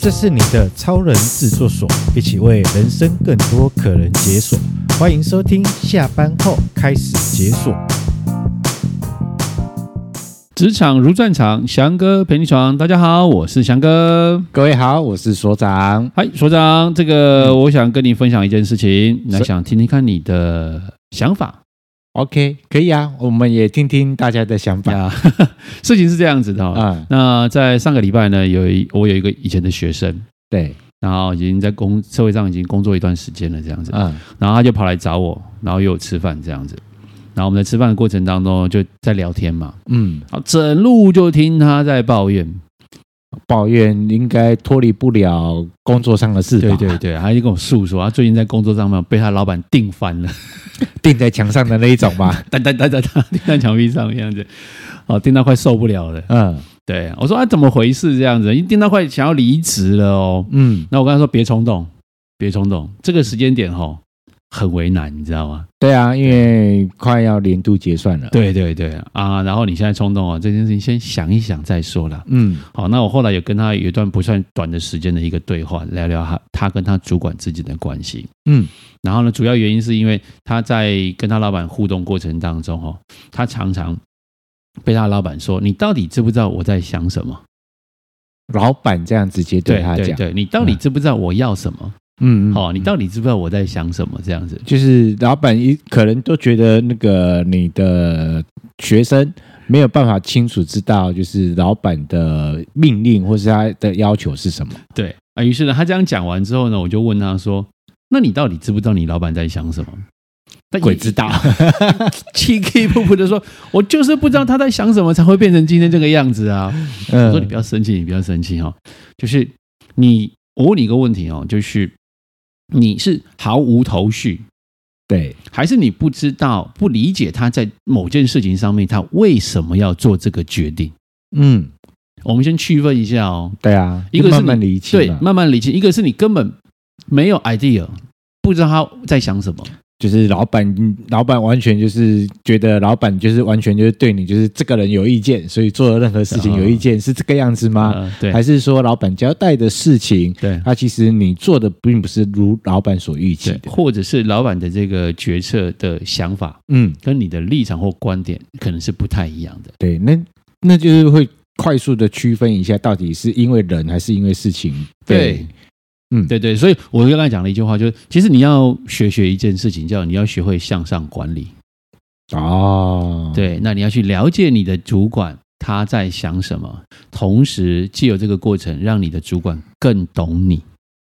这是你的超人制作所，一起为人生更多可能解锁。欢迎收听，下班后开始解锁。职场如战场，翔哥陪你闯。大家好，我是翔哥。各位好，我是所长。嗨，所长，这个我想跟你分享一件事情，来想听听看你的想法。OK，可以啊，我们也听听大家的想法。啊、事情是这样子的哈、哦，嗯，那在上个礼拜呢，有一我有一个以前的学生，对，然后已经在工社会上已经工作一段时间了，这样子，嗯，然后他就跑来找我，然后约我吃饭这样子，然后我们在吃饭的过程当中就在聊天嘛，嗯，好，整路就听他在抱怨。抱怨应该脱离不了工作上的事吧？对对对，他就跟我诉说，他最近在工作上面被他老板钉翻了，钉在墙上的那一种吧，哒哒哒哒哒，钉在墙壁上这样子，哦，钉到快受不了了。嗯，对，我说啊，怎么回事？这样子，一钉到快想要离职了哦。嗯，那我跟他说别冲动，别冲动，这个时间点哦。很为难，你知道吗？对啊，因为快要年度结算了。对对对啊，然后你现在冲动啊，这件事情先想一想再说啦。嗯，好，那我后来有跟他有一段不算短的时间的一个对话，聊聊他他跟他主管之间的关系。嗯，然后呢，主要原因是因为他在跟他老板互动过程当中，哦，他常常被他老板说：“你到底知不知道我在想什么？”老板这样直接对他讲：“对，对，对，你到底知不知道我要什么？”嗯嗯，好，你到底知不知道我在想什么？这样子，就是老板一可能都觉得那个你的学生没有办法清楚知道，就是老板的命令或是他的要求是什么。对啊，于是呢，他这样讲完之后呢，我就问他说：“那你到底知不知道你老板在想什么？”鬼知道，气气噗噗的说：“我就是不知道他在想什么，才会变成今天这个样子啊！”嗯我说：“你不要生气，你不要生气哈，就是你，我问你一个问题哦，就是。”你是毫无头绪，对，还是你不知道、不理解他在某件事情上面，他为什么要做这个决定？嗯，我们先区分一下哦。对啊，一个是慢慢理解，对，慢慢理解；一个是你根本没有 idea，不知道他在想什么。就是老板，老板完全就是觉得老板就是完全就是对你就是这个人有意见，所以做的任何事情有意见是这个样子吗？呃、对，还是说老板交代的事情，对，他其实你做的并不是如老板所预期的，或者是老板的这个决策的想法，嗯，跟你的立场或观点可能是不太一样的。对，那那就是会快速的区分一下，到底是因为人还是因为事情？对。对嗯，对对，所以我刚才讲了一句话，就是其实你要学学一件事情，叫你要学会向上管理。哦，对，那你要去了解你的主管他在想什么，同时既有这个过程，让你的主管更懂你。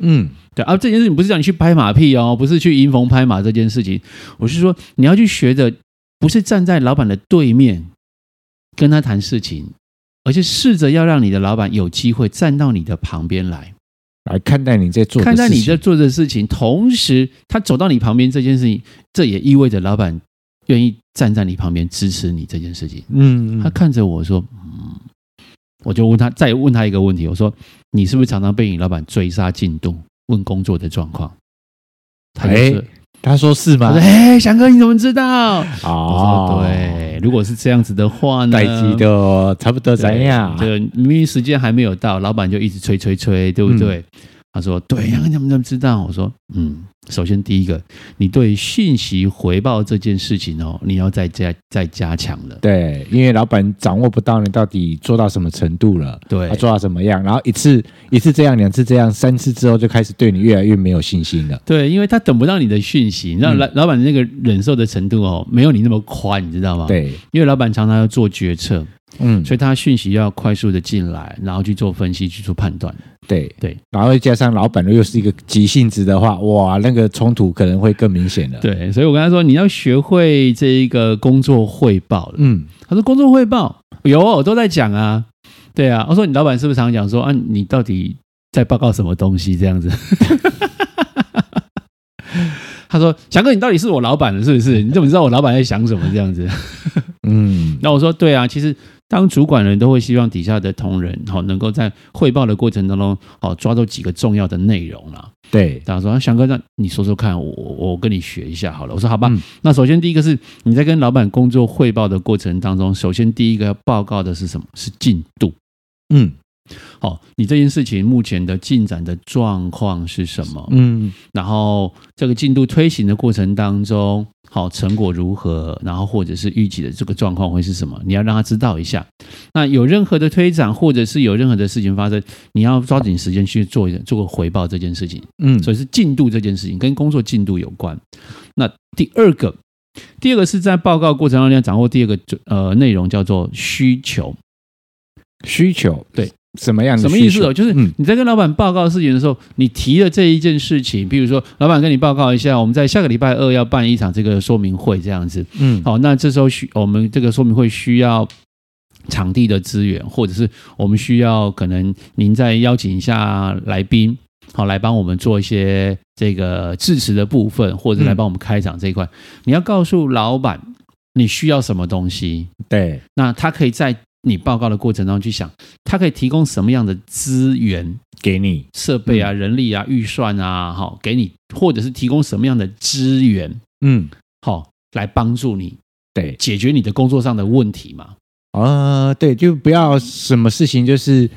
嗯，对啊，这件事情不是叫你去拍马屁哦，不是去迎逢拍马这件事情，我是说你要去学的，不是站在老板的对面跟他谈事情，而是试着要让你的老板有机会站到你的旁边来。来看待你在做，看待你在做的事情，同时他走到你旁边这件事情，这也意味着老板愿意站在你旁边支持你这件事情。嗯，他看着我说：“嗯。”我就问他，再问他一个问题，我说：“你是不是常常被你老板追杀进度，问工作的状况？”他说：“他说是吗？”哎，翔哥，你怎么知道？哦，对，如果是这样子的话呢？待机的差不多怎样？就明明时间还没有到，老板就一直催催催，对不对？嗯他说：“对呀，你怎么怎么知道？”我说：“嗯，首先第一个，你对讯息回报这件事情哦，你要再加再加强了。对，因为老板掌握不到你到底做到什么程度了，对，他做到什么样，然后一次一次这样，两次这样，三次之后就开始对你越来越没有信心了。对，因为他等不到你的讯息，你知道老老板那个忍受的程度哦，没有你那么宽，你知道吗？对，因为老板常常要做决策。”嗯，所以他讯息要快速的进来，然后去做分析，去做判断。对对，然后加上老板又是一个急性子的话，哇，那个冲突可能会更明显了。对，所以我跟他说，你要学会这一个工作汇报。嗯，他说工作汇报有，我都在讲啊。对啊，我说你老板是不是常常讲说啊，你到底在报告什么东西这样子？他说：“翔哥，你到底是我老板了，是不是？你怎么知道我老板在想什么这样子？”嗯，那我说：“对啊，其实当主管人都会希望底下的同仁好能够在汇报的过程当中好抓住几个重要的内容啦。”对，他说：“翔哥，那你说说看，我我跟你学一下好了。”我说：“好吧。嗯”那首先第一个是你在跟老板工作汇报的过程当中，首先第一个要报告的是什么？是进度。嗯，好，你这件事情目前的进展的状况是什么？嗯，然后这个进度推行的过程当中，好，成果如何？然后或者是预计的这个状况会是什么？你要让他知道一下。那有任何的推展，或者是有任何的事情发生，你要抓紧时间去做一做个回报这件事情。嗯，所以是进度这件事情跟工作进度有关。那第二个，第二个是在报告过程当中要掌握第二个呃内容叫做需求。需求对。什么样的？什么意思哦？就是你在跟老板报告事情的时候，你提了这一件事情，比如说老板跟你报告一下，我们在下个礼拜二要办一场这个说明会，这样子。嗯，好，那这时候需我们这个说明会需要场地的资源，或者是我们需要可能您再邀请一下来宾，好，来帮我们做一些这个致辞的部分，或者来帮我们开场这一块。你要告诉老板你需要什么东西，对，那他可以在。你报告的过程当中去想，他可以提供什么样的资源给你？设备啊、人力啊、预算啊，好，给你，或者是提供什么样的资源？嗯，好，来帮助你，对，解决你的工作上的问题嘛？啊，对，就不要什么事情就是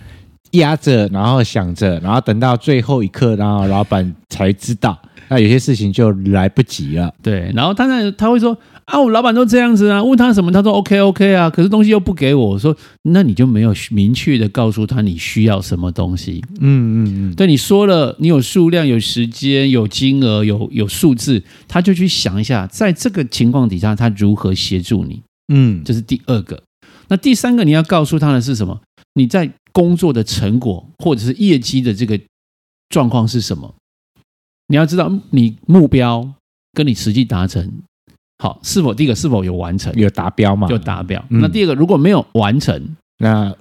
压着，然后想着，然后等到最后一刻，然后老板才知道，那有些事情就来不及了。对，然后当然他会说。啊，我老板都这样子啊，问他什么，他说 OK OK 啊，可是东西又不给我，我说那你就没有明确的告诉他你需要什么东西。嗯嗯嗯，对，你说了，你有数量、有时间、有金额、有有数字，他就去想一下，在这个情况底下，他如何协助你。嗯，这是第二个。那第三个你要告诉他的是什么？你在工作的成果或者是业绩的这个状况是什么？你要知道你目标跟你实际达成。好，是否第一个是否有完成？有达标吗？有达标。嗯、那第二个如果没有完成，那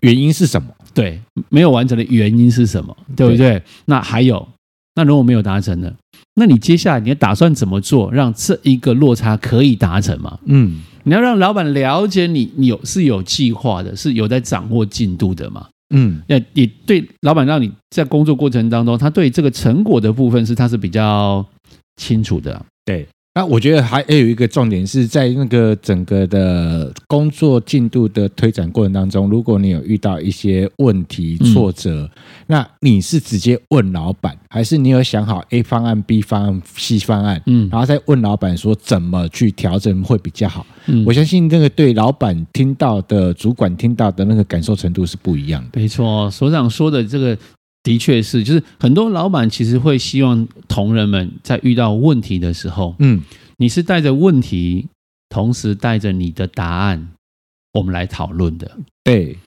原因是什么？对，没有完成的原因是什么？对不对？对，那还有，那如果没有达成呢？那你接下来你要打算怎么做，让这一个落差可以达成吗？嗯，你要让老板了解你，你有是有计划的，是有在掌握进度的嘛？嗯，那也对老板让你在工作过程当中，他对这个成果的部分是他是比较清楚的。对。那我觉得还有一个重点是在那个整个的工作进度的推展过程当中，如果你有遇到一些问题挫折，那你是直接问老板，还是你有想好 A 方案、B 方案、C 方案，嗯，然后再问老板说怎么去调整会比较好？嗯我相信那个对老板听到的、主管听到的那个感受程度是不一样的。没错，所长说的这个的确是，就是很多老板其实会希望同仁们在遇到问题的时候，嗯，你是带着问题，同时带着你的答案，我们来讨论的。对，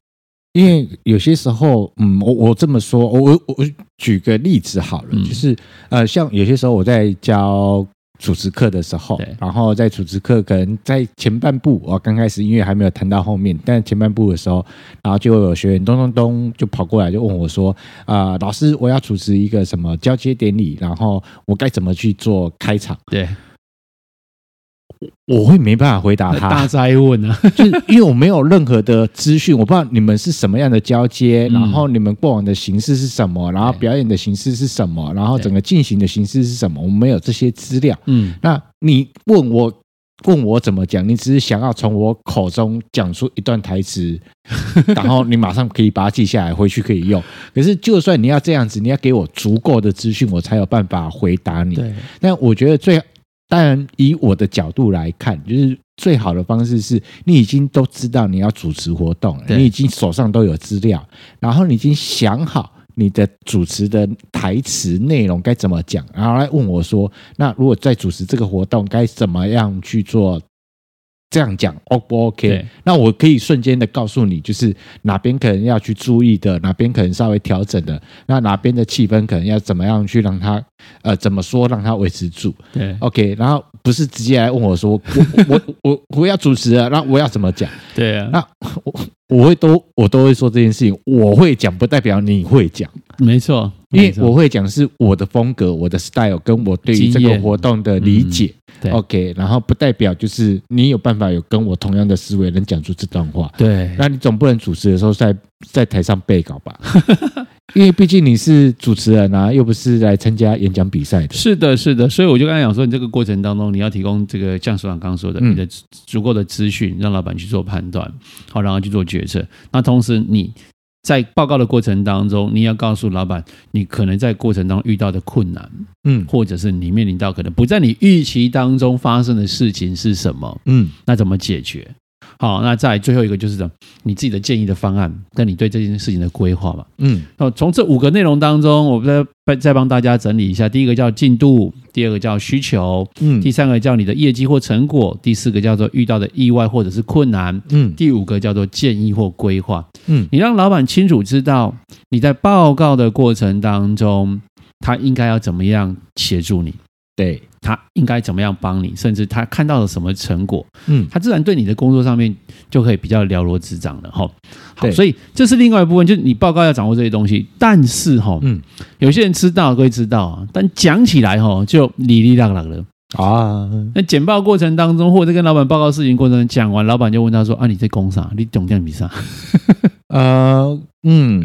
因为有些时候，嗯，我我这么说，我我我举个例子好了，就是呃，像有些时候我在教。主持课的时候，然后在主持课可能在前半部，我刚开始音乐还没有弹到后面，但前半部的时候，然后就有学员咚咚咚就跑过来就问我说：“啊、呃，老师，我要主持一个什么交接典礼，然后我该怎么去做开场？”对。我会没办法回答他，大灾问啊，就是因为我没有任何的资讯，我不知道你们是什么样的交接，然后你们过往的形式是什么，然后表演的形式是什么，然后整个进行的形式是什么，我们没有这些资料。嗯，那你问我问我怎么讲，你只是想要从我口中讲出一段台词，然后你马上可以把它记下来，回去可以用。可是就算你要这样子，你要给我足够的资讯，我才有办法回答你。对，但我觉得最。当然，以我的角度来看，就是最好的方式是你已经都知道你要主持活动了，你已经手上都有资料，然后你已经想好你的主持的台词内容该怎么讲，然后来问我说，那如果在主持这个活动该怎么样去做？这样讲 O 不 OK？那我可以瞬间的告诉你，就是哪边可能要去注意的，哪边可能稍微调整的，那哪边的气氛可能要怎么样去让它呃怎么说让它维持住？对，OK。然后不是直接来问我说，我我我我要主持了，那我要怎么讲？对啊，那我我会都我都会说这件事情，我会讲不代表你会讲，没错，因为我会讲是我的风格、我的 style 跟我对于这个活动的理解。对 OK，然后不代表就是你有办法有跟我同样的思维能讲出这段话。对，那你总不能主持的时候在在台上背稿吧？因为毕竟你是主持人啊，又不是来参加演讲比赛的。是的，是的，所以我就刚才讲说，你这个过程当中，你要提供这个像所长刚刚说的，你的足够的资讯，让老板去做判断，好，然后去做决策。那同时你在报告的过程当中，你要告诉老板，你可能在过程当中遇到的困难，嗯，或者是你面临到可能不在你预期当中发生的事情是什么，嗯，那怎么解决？好，那再最后一个就是什么？你自己的建议的方案，跟你对这件事情的规划嘛。嗯，那从这五个内容当中，我再再帮大家整理一下。第一个叫进度，第二个叫需求，嗯，第三个叫你的业绩或成果，第四个叫做遇到的意外或者是困难，嗯，第五个叫做建议或规划。嗯，你让老板清楚知道你在报告的过程当中，他应该要怎么样协助你。对，他应该怎么样帮你，甚至他看到了什么成果，嗯，他自然对你的工作上面就可以比较了如指掌了哈。好，所以这是另外一部分，就是你报告要掌握这些东西。但是哈，嗯，有些人知道会知道啊，但讲起来哈就哩哩啦啦的啊。那简报过程当中，或者跟老板报告事情过程讲完，老板就问他说：“啊，你在讲啥？你懂这样比啥？”呃，嗯。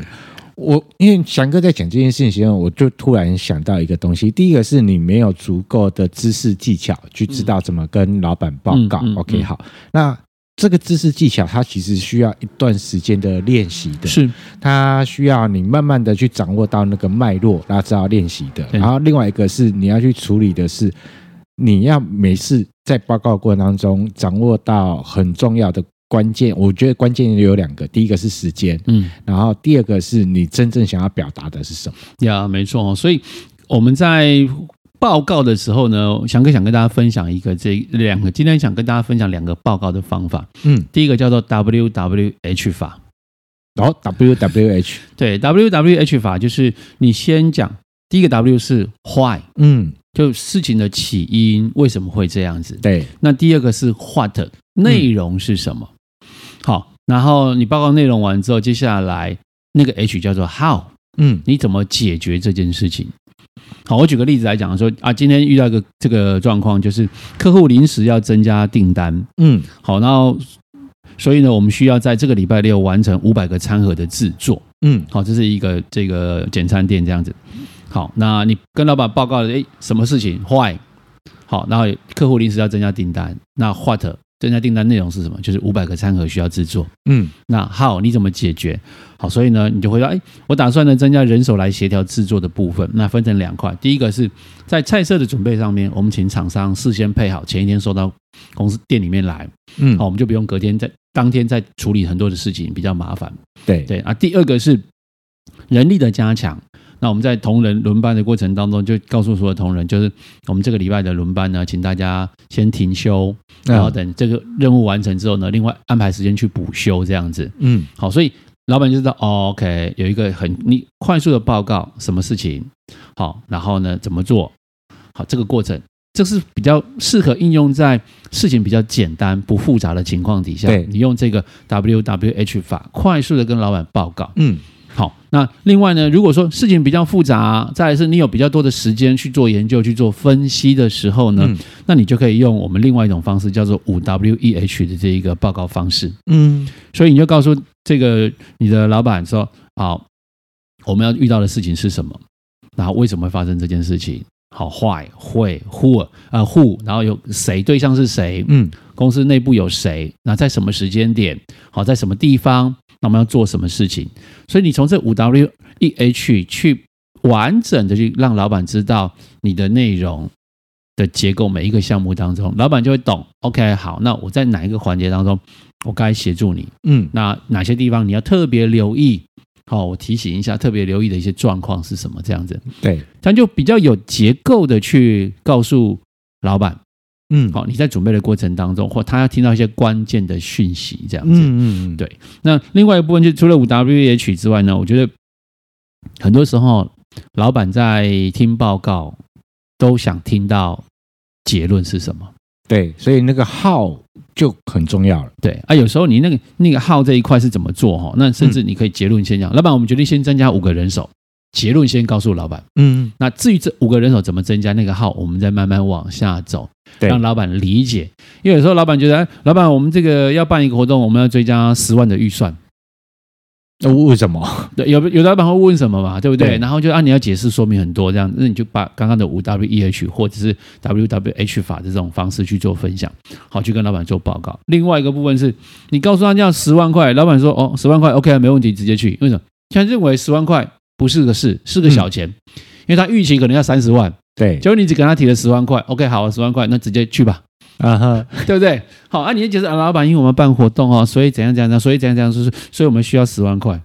我因为翔哥在讲这件事情时，我就突然想到一个东西。第一个是你没有足够的知识技巧去知道怎么跟老板报告。嗯嗯嗯、OK，好，那这个知识技巧它其实需要一段时间的练习的，是它需要你慢慢的去掌握到那个脉络，然后知道练习的。然后另外一个是你要去处理的是，你要每次在报告过程当中掌握到很重要的。关键，我觉得关键有两个，第一个是时间，嗯，然后第二个是你真正想要表达的是什么？呀，没错，所以我们在报告的时候呢，翔哥想跟大家分享一个这两个，今天想跟大家分享两个报告的方法，嗯，第一个叫做 W W H 法，哦，W W H，对，W W H 法就是你先讲第一个 W 是 Why，嗯，就事情的起因为什么会这样子，对，那第二个是 What，内容是什么？嗯好，然后你报告内容完之后，接下来那个 H 叫做 How，嗯，你怎么解决这件事情？好，我举个例子来讲说啊，今天遇到一个这个状况，就是客户临时要增加订单，嗯，好，然后所以呢，我们需要在这个礼拜六完成五百个餐盒的制作，嗯，好，这是一个这个简餐店这样子。好，那你跟老板报告了，诶，什么事情？Why？好，然后客户临时要增加订单，那 What？增加订单内容是什么？就是五百个餐盒需要制作。嗯，那好，你怎么解决？好，所以呢，你就会说，哎，我打算呢增加人手来协调制作的部分。那分成两块，第一个是在菜色的准备上面，我们请厂商事先配好，前一天收到公司店里面来。嗯，好，我们就不用隔天在当天再处理很多的事情，比较麻烦。对对啊，第二个是人力的加强。那我们在同仁轮班的过程当中，就告诉所有同仁，就是我们这个礼拜的轮班呢，请大家先停休，然后等这个任务完成之后呢，另外安排时间去补休这样子。嗯，好，所以老板就知道，哦，OK，有一个很你快速的报告，什么事情，好，然后呢怎么做，好，这个过程，这是比较适合应用在事情比较简单不复杂的情况底下，你用这个 WWH 法，快速的跟老板报告，嗯。好，那另外呢，如果说事情比较复杂，再来是你有比较多的时间去做研究、去做分析的时候呢，嗯、那你就可以用我们另外一种方式，叫做五 W E H 的这一个报告方式。嗯，所以你就告诉这个你的老板说：好，我们要遇到的事情是什么？然后为什么会发生这件事情？好坏会 who 啊 who，然后有谁对象是谁？嗯，公司内部有谁？那在什么时间点？好，在什么地方？那我们要做什么事情？所以你从这五 W E H 去完整的去让老板知道你的内容的结构，每一个项目当中，老板就会懂。OK，好，那我在哪一个环节当中，我该协助你？嗯，那哪些地方你要特别留意？好，我提醒一下，特别留意的一些状况是什么？这样子，对，他就比较有结构的去告诉老板。嗯，好，你在准备的过程当中，或他要听到一些关键的讯息，这样子，嗯嗯对。那另外一部分，就除了五 W E H 之外呢，我觉得很多时候老板在听报告都想听到结论是什么，对，所以那个 How 就很重要了，对啊。有时候你那个那个 How 这一块是怎么做哈？那甚至你可以结论先讲，老板，我们决定先增加五个人手。结论先告诉老板，嗯，那至于这五个人手怎么增加那个号，我们再慢慢往下走，对，让老板理解。因为有时候老板觉得，哎，老板，我们这个要办一个活动，我们要追加十万的预算，那为什么？对，有有老板会问什么嘛，对不对？对，然后就按你要解释说明很多这样，那你就把刚刚的五 W E H 或者是 W W H 法的这种方式去做分享，好，去跟老板做报告。另外一个部分是你告诉他要十万块，老板说哦，十万块 OK，没问题，直接去。为什么？他认为十万块不是个事，是个小钱，嗯、因为他预期可能要三十万，对，结果你只跟他提了十万块，OK，好，十万块，那直接去吧，啊哈，对不对？好，啊，你就觉得啊，老板，因为我们办活动哦，所以怎样怎样，所以怎样怎样，所以所以我们需要十万块。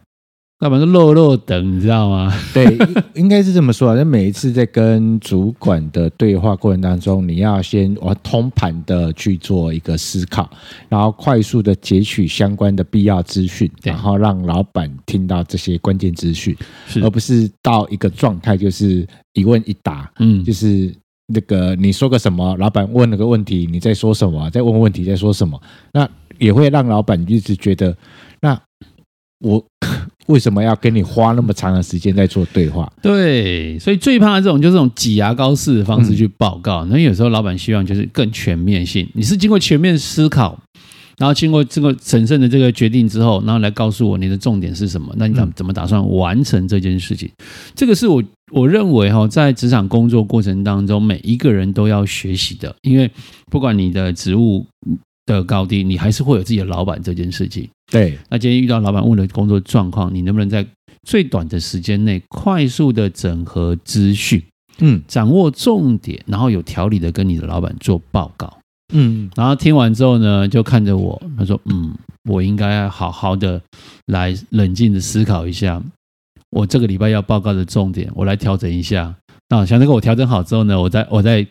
那反正落落等，你知道吗？对，应该是这么说啊。那每一次在跟主管的对话过程当中，你要先我通盘的去做一个思考，然后快速的截取相关的必要资讯，然后让老板听到这些关键资讯，而不是到一个状态就是一问一答。嗯，就是那个你说个什么，老板问了个问题，你在说什么？在问问题，在说什么？那也会让老板一直觉得那。我为什么要跟你花那么长的时间在做对话？对，所以最怕的这种就是这种挤牙膏式的方式去报告。那、嗯、有时候老板希望就是更全面性，你是经过全面思考，然后经过这个审慎的这个决定之后，然后来告诉我你的重点是什么？那你怎怎么打算完成这件事情？嗯、这个是我我认为哈，在职场工作过程当中，每一个人都要学习的，因为不管你的职务的高低，你还是会有自己的老板这件事情。对，那今天遇到老板问的工作状况，你能不能在最短的时间内快速的整合资讯，嗯，掌握重点，然后有条理的跟你的老板做报告，嗯，然后听完之后呢，就看着我，他说，嗯，我应该要好好的来冷静的思考一下，我这个礼拜要报告的重点，我来调整一下。那像这个我调整好之后呢，我再我再。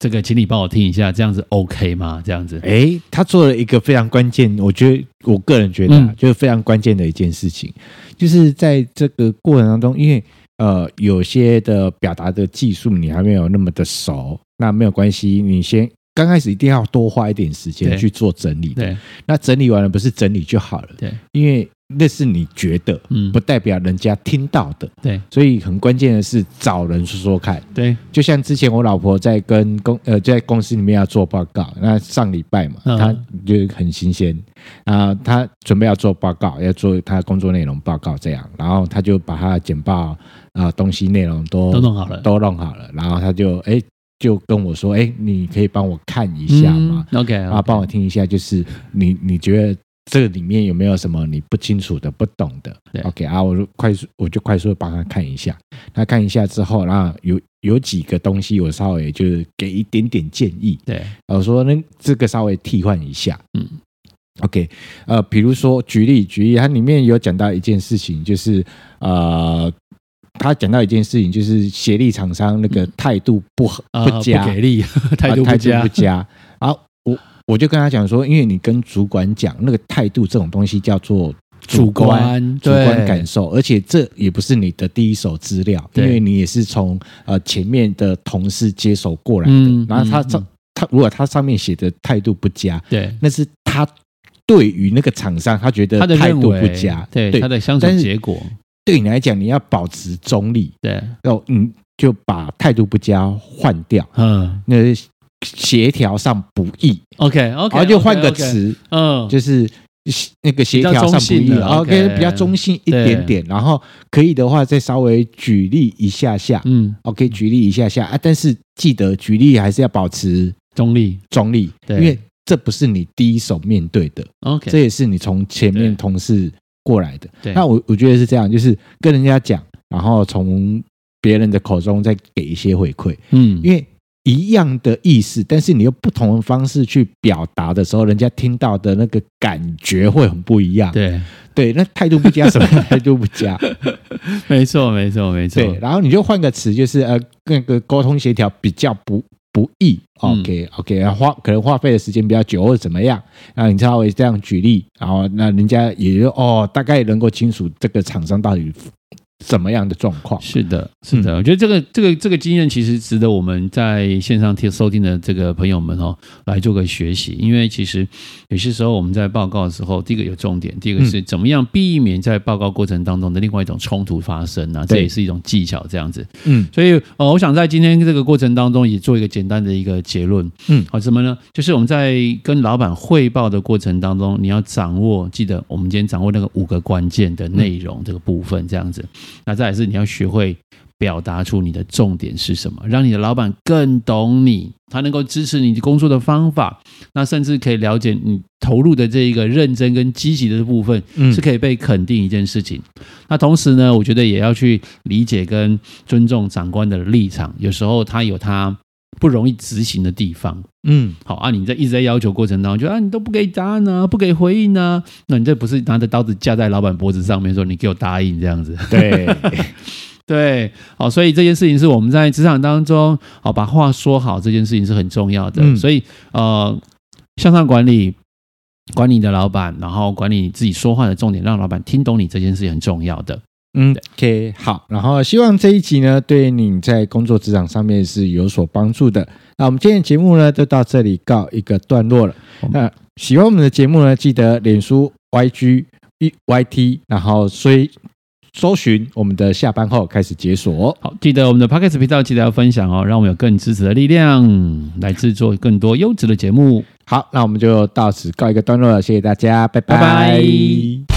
这个，请你帮我听一下，这样子 OK 吗？这样子，哎，他做了一个非常关键，我觉得我个人觉得、啊嗯、就是非常关键的一件事情，就是在这个过程当中，因为呃，有些的表达的技术你还没有那么的熟，那没有关系，你先刚开始一定要多花一点时间去做整理的，那整理完了不是整理就好了，对，因为。那是你觉得，嗯，不代表人家听到的，对，所以很关键的是找人说说看，对，就像之前我老婆在跟公呃在公司里面要做报告，那上礼拜嘛，她就很新鲜。啊，她准备要做报告，要做她工作内容报告这样，然后她就把她的简报啊东西内容都都弄好了，都弄好了，然后她就哎就跟我说，哎，你可以帮我看一下吗？嗯，OK，啊，帮我听一下，就是你你觉得。这个里面有没有什么你不清楚的、不懂的？OK 啊，我就快速，我就快速的帮他看一下。他看一下之后，然后有有几个东西，我稍微就是给一点点建议。对，我说那这个稍微替换一下。嗯，OK，呃，比如说举例举例，它里面有讲到一件事情，就是呃，他讲到一件事情，就是协力厂商那个态度不合、嗯、不佳，不给力，态度不佳，态度不佳。啊，我。我就跟他讲说，因为你跟主管讲那个态度这种东西叫做主观主观感受，而且这也不是你的第一手资料，因为你也是从呃前面的同事接手过来的。然后他他他如果他上面写的态度不佳，对，那是他对于那个厂商他觉得他的态度不佳，对他的相处结果。对你来讲，你要保持中立，对，要嗯就把态度不佳换掉，嗯，那。协调上不易，OK OK，然后就换个词，嗯，就是那个协调上不易，OK，比较中性一点点，然后可以的话再稍微举例一下下，嗯，OK，举例一下下啊，但是记得举例还是要保持中立，中立，因为这不是你第一手面对的，OK，这也是你从前面同事过来的，对，那我我觉得是这样，就是跟人家讲，然后从别人的口中再给一些回馈，嗯，因为。一样的意思，但是你用不同的方式去表达的时候，人家听到的那个感觉会很不一样。对对，那态度不佳，什么态度不佳？没错，没错，没错。对，然后你就换个词，就是呃，那个沟通协调比较不不易。OK OK，然后花可能花费的时间比较久，或者怎么样？然后你稍微这样举例，然后那人家也就哦，大概能够清楚这个厂商到底。怎么样的状况？是的，是的，我觉得这个这个这个经验其实值得我们在线上听收听的这个朋友们哦来做个学习。因为其实有些时候我们在报告的时候，第一个有重点，第二个是怎么样避免在报告过程当中的另外一种冲突发生啊，这也是一种技巧。这样子，嗯，所以呃，我想在今天这个过程当中也做一个简单的一个结论，嗯，好，什么呢？就是我们在跟老板汇报的过程当中，你要掌握，记得我们今天掌握那个五个关键的内容这个部分，这样子。那再来是你要学会表达出你的重点是什么，让你的老板更懂你，他能够支持你工作的方法，那甚至可以了解你投入的这一个认真跟积极的部分，是可以被肯定一件事情。嗯、那同时呢，我觉得也要去理解跟尊重长官的立场，有时候他有他不容易执行的地方。嗯，好啊，你在一直在要求过程当中，就啊，你都不给答案呢、啊，不给回应呢、啊，那你这不是拿着刀子架在老板脖子上面说你给我答应这样子？对。对，好，所以这件事情是我们在职场当中，好把话说好，这件事情是很重要的。嗯、所以，呃，向上管理，管理你的老板，然后管理你自己说话的重点，让老板听懂你这件事情很重要的。嗯，OK，好，然后希望这一集呢，对你在工作职场上面是有所帮助的。那我们今天的节目呢，就到这里告一个段落了。嗯、那喜欢我们的节目呢，记得脸书、YG、YT，然后追。搜寻我们的下班后开始解锁，好，记得我们的 Podcast 频道记得要分享哦，让我们有更支持的力量来制作更多优质的节目。好，那我们就到此告一个段落了，谢谢大家，拜拜。拜拜。